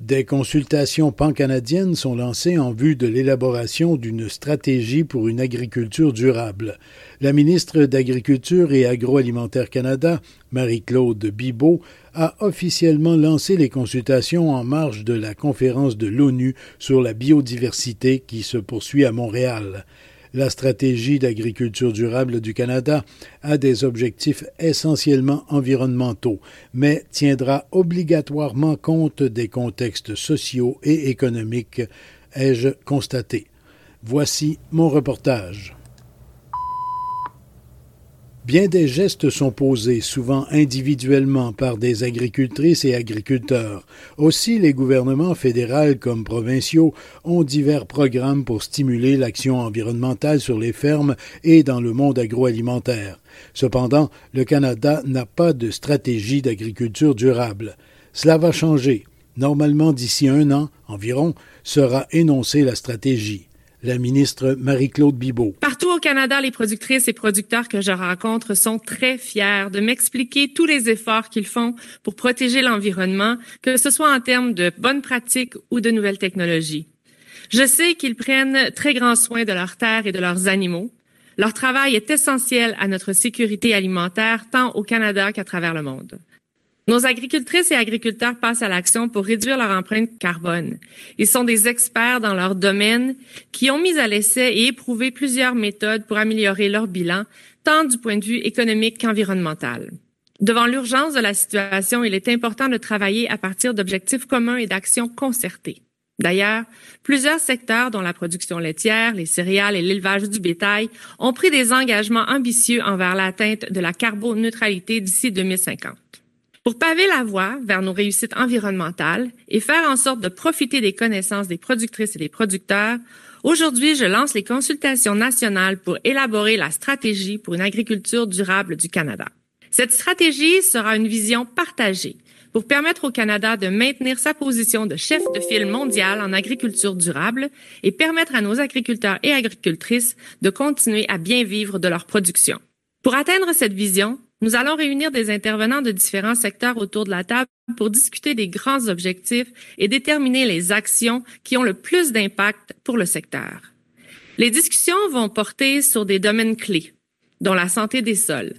Des consultations pan-canadiennes sont lancées en vue de l'élaboration d'une stratégie pour une agriculture durable. La ministre d'Agriculture et Agroalimentaire Canada, Marie-Claude Bibeau, a officiellement lancé les consultations en marge de la conférence de l'ONU sur la biodiversité qui se poursuit à Montréal. La stratégie d'agriculture durable du Canada a des objectifs essentiellement environnementaux, mais tiendra obligatoirement compte des contextes sociaux et économiques, ai-je constaté. Voici mon reportage. Bien des gestes sont posés, souvent individuellement, par des agricultrices et agriculteurs. Aussi, les gouvernements fédéraux comme provinciaux ont divers programmes pour stimuler l'action environnementale sur les fermes et dans le monde agroalimentaire. Cependant, le Canada n'a pas de stratégie d'agriculture durable. Cela va changer. Normalement, d'ici un an environ, sera énoncée la stratégie la ministre Marie-Claude Bibeau. Partout au Canada, les productrices et producteurs que je rencontre sont très fiers de m'expliquer tous les efforts qu'ils font pour protéger l'environnement, que ce soit en termes de bonnes pratiques ou de nouvelles technologies. Je sais qu'ils prennent très grand soin de leurs terres et de leurs animaux. Leur travail est essentiel à notre sécurité alimentaire tant au Canada qu'à travers le monde. Nos agricultrices et agriculteurs passent à l'action pour réduire leur empreinte carbone. Ils sont des experts dans leur domaine qui ont mis à l'essai et éprouvé plusieurs méthodes pour améliorer leur bilan, tant du point de vue économique qu'environnemental. Devant l'urgence de la situation, il est important de travailler à partir d'objectifs communs et d'actions concertées. D'ailleurs, plusieurs secteurs, dont la production laitière, les céréales et l'élevage du bétail, ont pris des engagements ambitieux envers l'atteinte de la carboneutralité d'ici 2050. Pour paver la voie vers nos réussites environnementales et faire en sorte de profiter des connaissances des productrices et des producteurs, aujourd'hui, je lance les consultations nationales pour élaborer la stratégie pour une agriculture durable du Canada. Cette stratégie sera une vision partagée pour permettre au Canada de maintenir sa position de chef de file mondial en agriculture durable et permettre à nos agriculteurs et agricultrices de continuer à bien vivre de leur production. Pour atteindre cette vision, nous allons réunir des intervenants de différents secteurs autour de la table pour discuter des grands objectifs et déterminer les actions qui ont le plus d'impact pour le secteur. Les discussions vont porter sur des domaines clés, dont la santé des sols,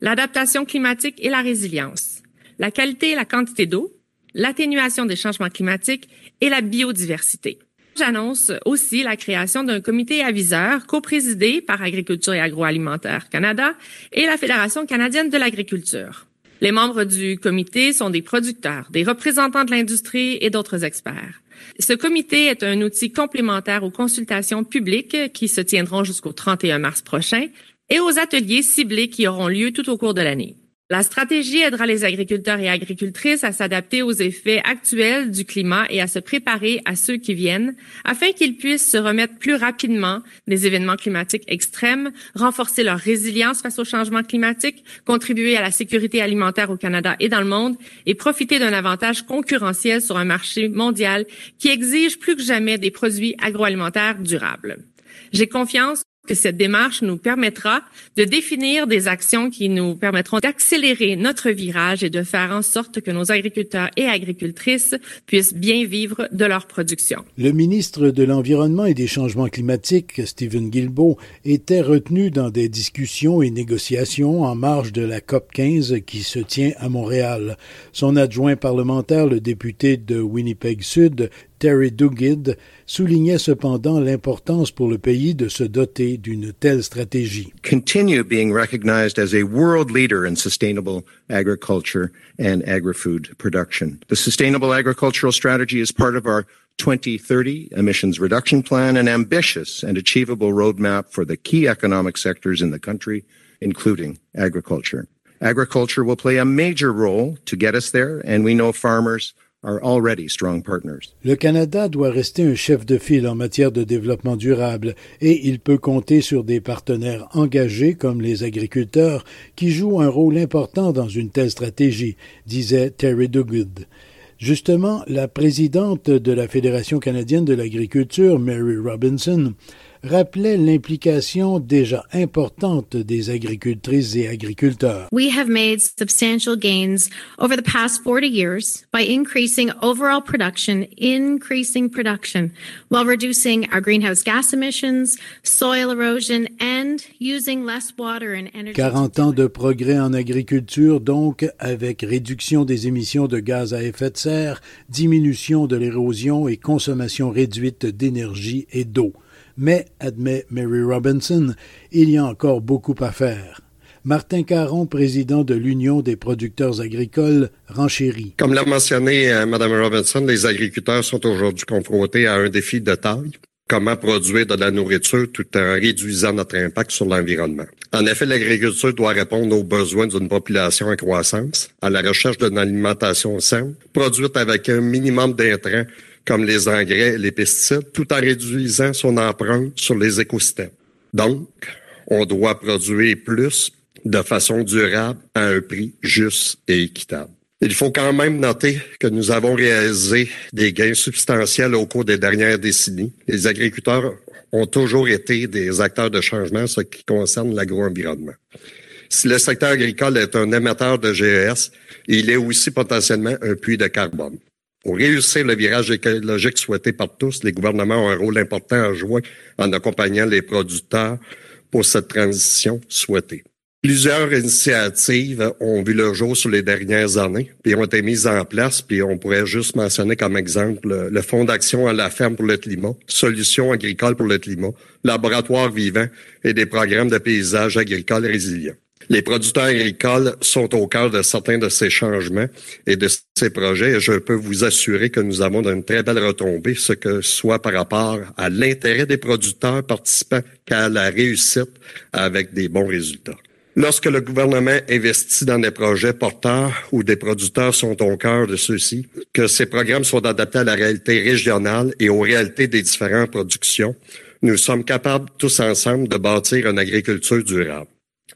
l'adaptation climatique et la résilience, la qualité et la quantité d'eau, l'atténuation des changements climatiques et la biodiversité. J'annonce aussi la création d'un comité aviseur coprésidé par Agriculture et Agroalimentaire Canada et la Fédération canadienne de l'agriculture. Les membres du comité sont des producteurs, des représentants de l'industrie et d'autres experts. Ce comité est un outil complémentaire aux consultations publiques qui se tiendront jusqu'au 31 mars prochain et aux ateliers ciblés qui auront lieu tout au cours de l'année. La stratégie aidera les agriculteurs et agricultrices à s'adapter aux effets actuels du climat et à se préparer à ceux qui viennent afin qu'ils puissent se remettre plus rapidement des événements climatiques extrêmes, renforcer leur résilience face au changement climatique, contribuer à la sécurité alimentaire au Canada et dans le monde et profiter d'un avantage concurrentiel sur un marché mondial qui exige plus que jamais des produits agroalimentaires durables. J'ai confiance que cette démarche nous permettra de définir des actions qui nous permettront d'accélérer notre virage et de faire en sorte que nos agriculteurs et agricultrices puissent bien vivre de leur production. Le ministre de l'Environnement et des Changements climatiques, Stephen Guilbeault, était retenu dans des discussions et négociations en marge de la COP 15 qui se tient à Montréal. Son adjoint parlementaire, le député de Winnipeg Sud, Terry Duguid soulignait cependant l'importance pour le pays de se doter d'une telle stratégie. Continue being recognized as a world leader in sustainable agriculture and agri-food production. The Sustainable Agricultural Strategy is part of our 2030 emissions reduction plan, an ambitious and achievable roadmap for the key economic sectors in the country, including agriculture. Agriculture will play a major role to get us there, and we know farmers are already strong partners. Le Canada doit rester un chef de file en matière de développement durable et il peut compter sur des partenaires engagés comme les agriculteurs qui jouent un rôle important dans une telle stratégie, disait Terry Dogood. Justement, la présidente de la Fédération canadienne de l'agriculture, Mary Robinson, rappelait l'implication déjà importante des agricultrices et agriculteurs. We have made substantial gains over the past 40 years by increasing overall production, increasing production, while reducing our greenhouse gas emissions, soil erosion, and using less water and energy. 40 ans de progrès en agriculture, donc, avec réduction des émissions de gaz à effet de serre, diminution de l'érosion et consommation réduite d'énergie et d'eau. Mais, admet Mary Robinson, il y a encore beaucoup à faire. Martin Caron, président de l'Union des producteurs agricoles, renchérit. Comme l'a mentionné euh, Mme Robinson, les agriculteurs sont aujourd'hui confrontés à un défi de taille. Comment produire de la nourriture tout en réduisant notre impact sur l'environnement? En effet, l'agriculture doit répondre aux besoins d'une population en croissance, à la recherche d'une alimentation saine, produite avec un minimum d'intrants comme les engrais et les pesticides, tout en réduisant son empreinte sur les écosystèmes. Donc, on doit produire plus de façon durable à un prix juste et équitable. Il faut quand même noter que nous avons réalisé des gains substantiels au cours des dernières décennies. Les agriculteurs ont toujours été des acteurs de changement, ce qui concerne l'agro-environnement. Si le secteur agricole est un émetteur de GES, il est aussi potentiellement un puits de carbone. Pour réussir le virage écologique souhaité par tous, les gouvernements ont un rôle important à jouer en accompagnant les producteurs pour cette transition souhaitée. Plusieurs initiatives ont vu le jour sur les dernières années, puis ont été mises en place, puis on pourrait juste mentionner comme exemple le Fonds d'action à la ferme pour le climat, Solutions agricoles pour le climat, Laboratoire vivant et des programmes de paysage agricole résilients. Les producteurs agricoles sont au cœur de certains de ces changements et de ces projets. Et je peux vous assurer que nous avons une très belle retombée, ce que soit par rapport à l'intérêt des producteurs participants qu'à la réussite avec des bons résultats. Lorsque le gouvernement investit dans des projets porteurs où des producteurs sont au cœur de ceux-ci, que ces programmes soient adaptés à la réalité régionale et aux réalités des différentes productions, nous sommes capables tous ensemble de bâtir une agriculture durable.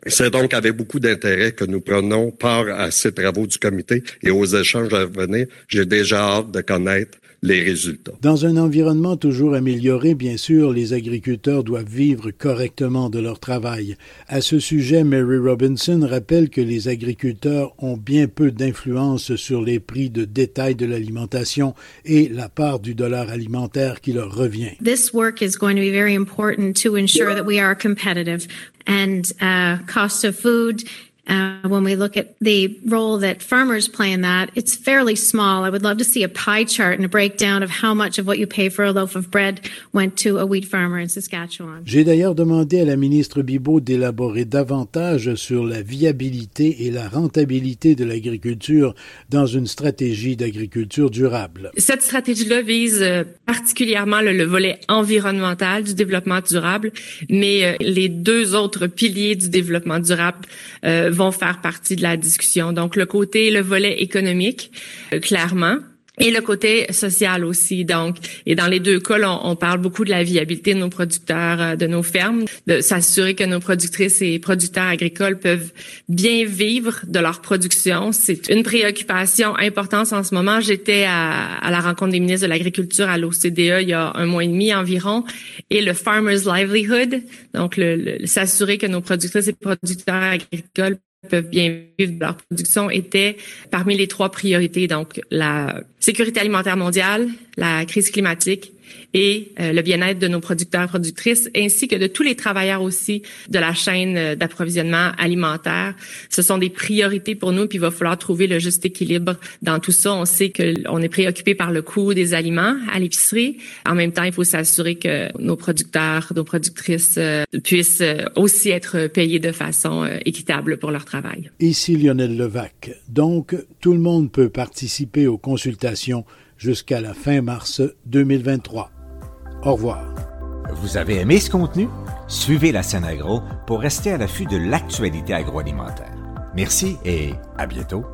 C'est donc avec beaucoup d'intérêt que nous prenons part à ces travaux du comité et aux échanges à venir. J'ai déjà hâte de connaître les résultats. Dans un environnement toujours amélioré, bien sûr, les agriculteurs doivent vivre correctement de leur travail. À ce sujet, Mary Robinson rappelle que les agriculteurs ont bien peu d'influence sur les prix de détail de l'alimentation et la part du dollar alimentaire qui leur revient. This work is going to be very important to ensure that we are competitive and uh, cost of food Uh, when we look at the role that farmers play in that, it's fairly small. I would love to see a pie chart and a breakdown of how much of what you pay for a loaf of bread went to a wheat farmer in Saskatchewan. J'ai d'ailleurs demandé à la ministre Bibot d'élaborer davantage sur la viabilité et la rentabilité de l'agriculture dans une stratégie d'agriculture durable. Cette stratégie-là vise euh, particulièrement le, le, volet environnemental du développement durable, mais euh, les deux autres piliers du développement durable euh, vont faire partie de la discussion. Donc le côté, le volet économique, euh, clairement, et le côté social aussi. Donc, et dans les deux cas, on, on, parle beaucoup de la viabilité de nos producteurs, euh, de nos fermes, de s'assurer que nos productrices et producteurs agricoles peuvent bien vivre de leur production. C'est une préoccupation importante en ce moment. J'étais à, à, la rencontre des ministres de l'Agriculture à l'OCDE il y a un mois et demi environ, et le Farmers Livelihood, donc le, le, s'assurer que nos productrices et producteurs agricoles peuvent bien vivre de leur production était parmi les trois priorités. Donc, la sécurité alimentaire mondiale, la crise climatique et euh, le bien-être de nos producteurs et productrices, ainsi que de tous les travailleurs aussi de la chaîne euh, d'approvisionnement alimentaire. Ce sont des priorités pour nous, puis il va falloir trouver le juste équilibre dans tout ça. On sait qu'on est préoccupé par le coût des aliments à l'épicerie. En même temps, il faut s'assurer que nos producteurs, nos productrices euh, puissent aussi être payés de façon équitable pour leur travail. Ici Lionel Levac. Donc, tout le monde peut participer aux consultations jusqu'à la fin mars 2023. Au revoir. Vous avez aimé ce contenu? Suivez la scène agro pour rester à l'affût de l'actualité agroalimentaire. Merci et à bientôt.